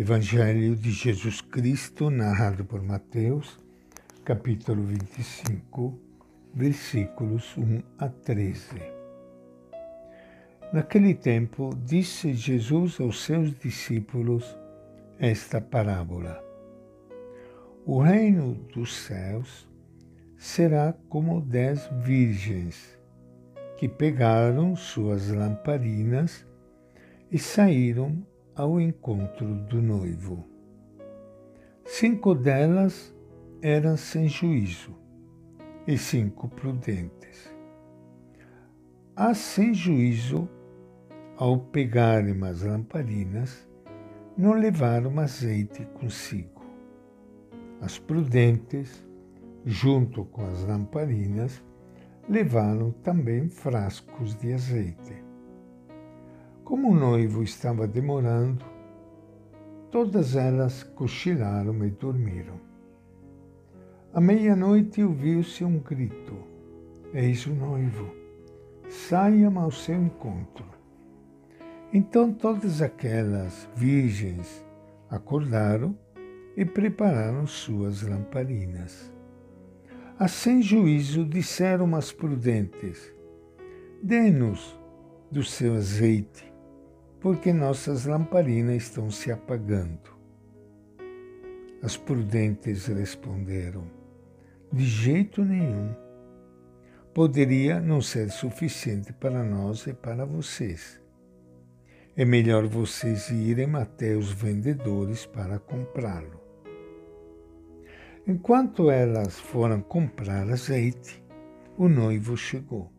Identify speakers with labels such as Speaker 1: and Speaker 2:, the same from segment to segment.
Speaker 1: Evangelho de Jesus Cristo, narrado por Mateus, capítulo 25, versículos 1 a 13. Naquele tempo, disse Jesus aos seus discípulos esta parábola: O reino dos céus será como dez virgens que pegaram suas lamparinas e saíram ao encontro do noivo. Cinco delas eram sem juízo e cinco prudentes. As sem juízo, ao pegarem as lamparinas, não levaram azeite consigo. As prudentes, junto com as lamparinas, levaram também frascos de azeite. Como o noivo estava demorando, todas elas cochilaram e dormiram. À meia-noite ouviu-se um grito: Eis o noivo, saiam ao seu encontro. Então todas aquelas virgens acordaram e prepararam suas lamparinas. As sem juízo disseram as prudentes: Dê-nos do seu azeite porque nossas lamparinas estão se apagando. As prudentes responderam: De jeito nenhum. Poderia não ser suficiente para nós e para vocês. É melhor vocês irem até os vendedores para comprá-lo. Enquanto elas foram comprar azeite, o noivo chegou.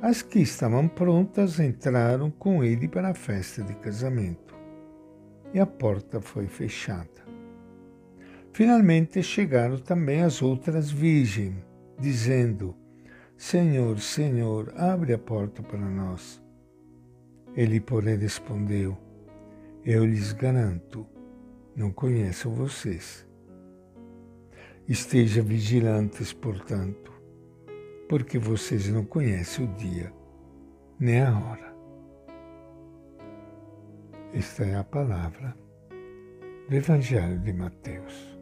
Speaker 1: As que estavam prontas entraram com ele para a festa de casamento e a porta foi fechada. Finalmente chegaram também as outras virgens, dizendo: Senhor, Senhor, abre a porta para nós. Ele, porém, respondeu: Eu lhes garanto, não conheço vocês. Esteja vigilantes, portanto, porque vocês não conhecem o dia nem a hora. Esta é a palavra do Evangelho de Mateus.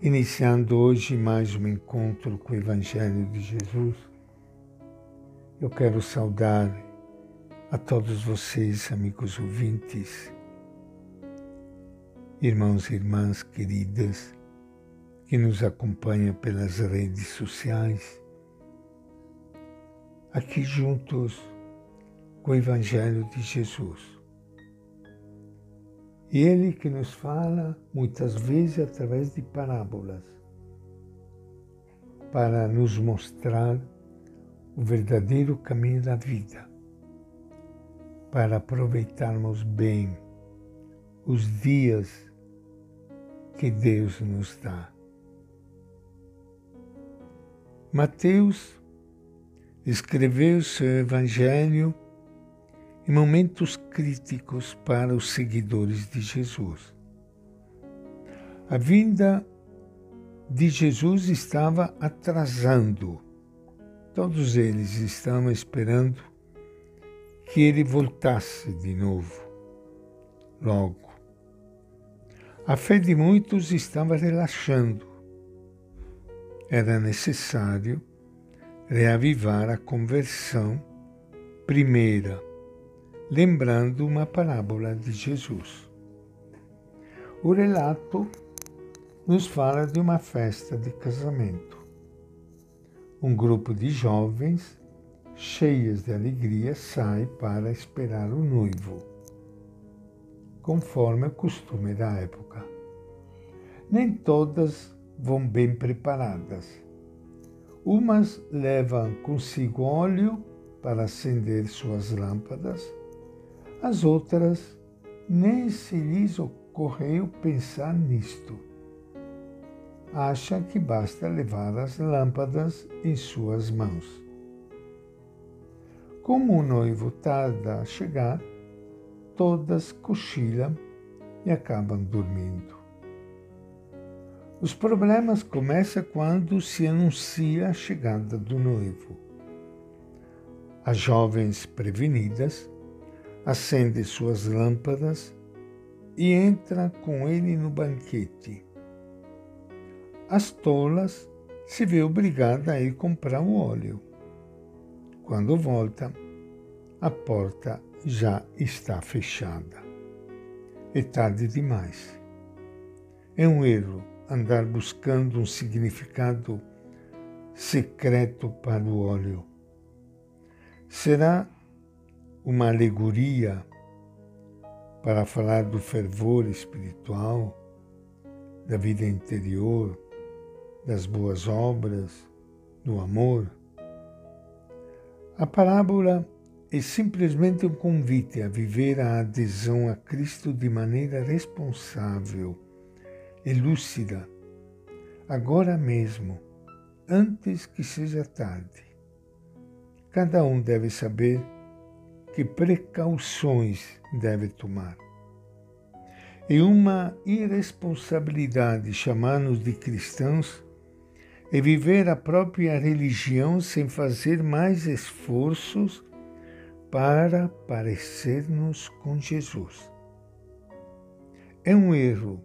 Speaker 1: Iniciando hoje mais um encontro com o Evangelho de Jesus, eu quero saudar a todos vocês, amigos ouvintes, irmãos e irmãs queridas, que nos acompanha pelas redes sociais, aqui juntos com o Evangelho de Jesus. E ele que nos fala muitas vezes através de parábolas, para nos mostrar o verdadeiro caminho da vida, para aproveitarmos bem os dias que Deus nos dá. Mateus escreveu seu evangelho em momentos críticos para os seguidores de Jesus. A vinda de Jesus estava atrasando. Todos eles estavam esperando que ele voltasse de novo, logo. A fé de muitos estava relaxando era necessário reavivar a conversão primeira, lembrando uma parábola de Jesus. O relato nos fala de uma festa de casamento. Um grupo de jovens, cheias de alegria, sai para esperar o noivo, conforme o costume da época. Nem todas vão bem preparadas. Umas levam consigo óleo para acender suas lâmpadas, as outras nem se lhes ocorreu pensar nisto. Acham que basta levar as lâmpadas em suas mãos. Como o noivo tarda a chegar, todas cochilam e acabam dormindo. Os problemas começam quando se anuncia a chegada do noivo. As jovens prevenidas acende suas lâmpadas e entra com ele no banquete. As tolas se vê obrigada a ir comprar o óleo. Quando volta, a porta já está fechada. É tarde demais. É um erro andar buscando um significado secreto para o óleo. Será uma alegoria para falar do fervor espiritual, da vida interior, das boas obras, do amor. A parábola é simplesmente um convite a viver a adesão a Cristo de maneira responsável e lúcida, agora mesmo, antes que seja tarde. Cada um deve saber que precauções deve tomar. E uma irresponsabilidade chamar-nos de cristãos é viver a própria religião sem fazer mais esforços para parecer-nos com Jesus. É um erro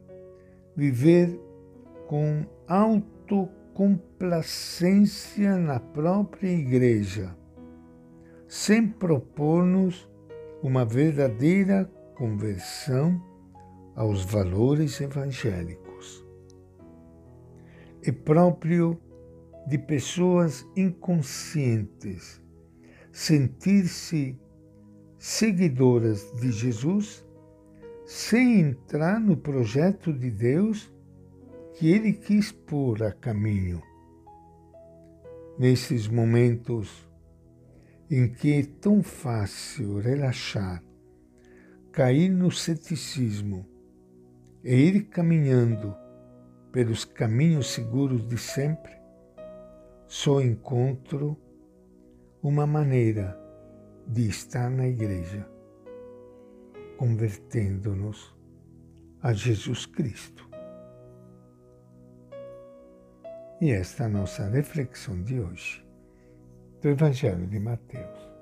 Speaker 1: viver com autocomplacência na própria igreja sem propor-nos uma verdadeira conversão aos valores evangélicos. É próprio de pessoas inconscientes sentir-se seguidoras de Jesus sem entrar no projeto de Deus que ele quis pôr a caminho. Nesses momentos em que é tão fácil relaxar, cair no ceticismo e ir caminhando pelos caminhos seguros de sempre, só encontro uma maneira de estar na igreja, convertendo-nos a Jesus Cristo. E esta é a nossa reflexão de hoje do Evangelho de Mateus.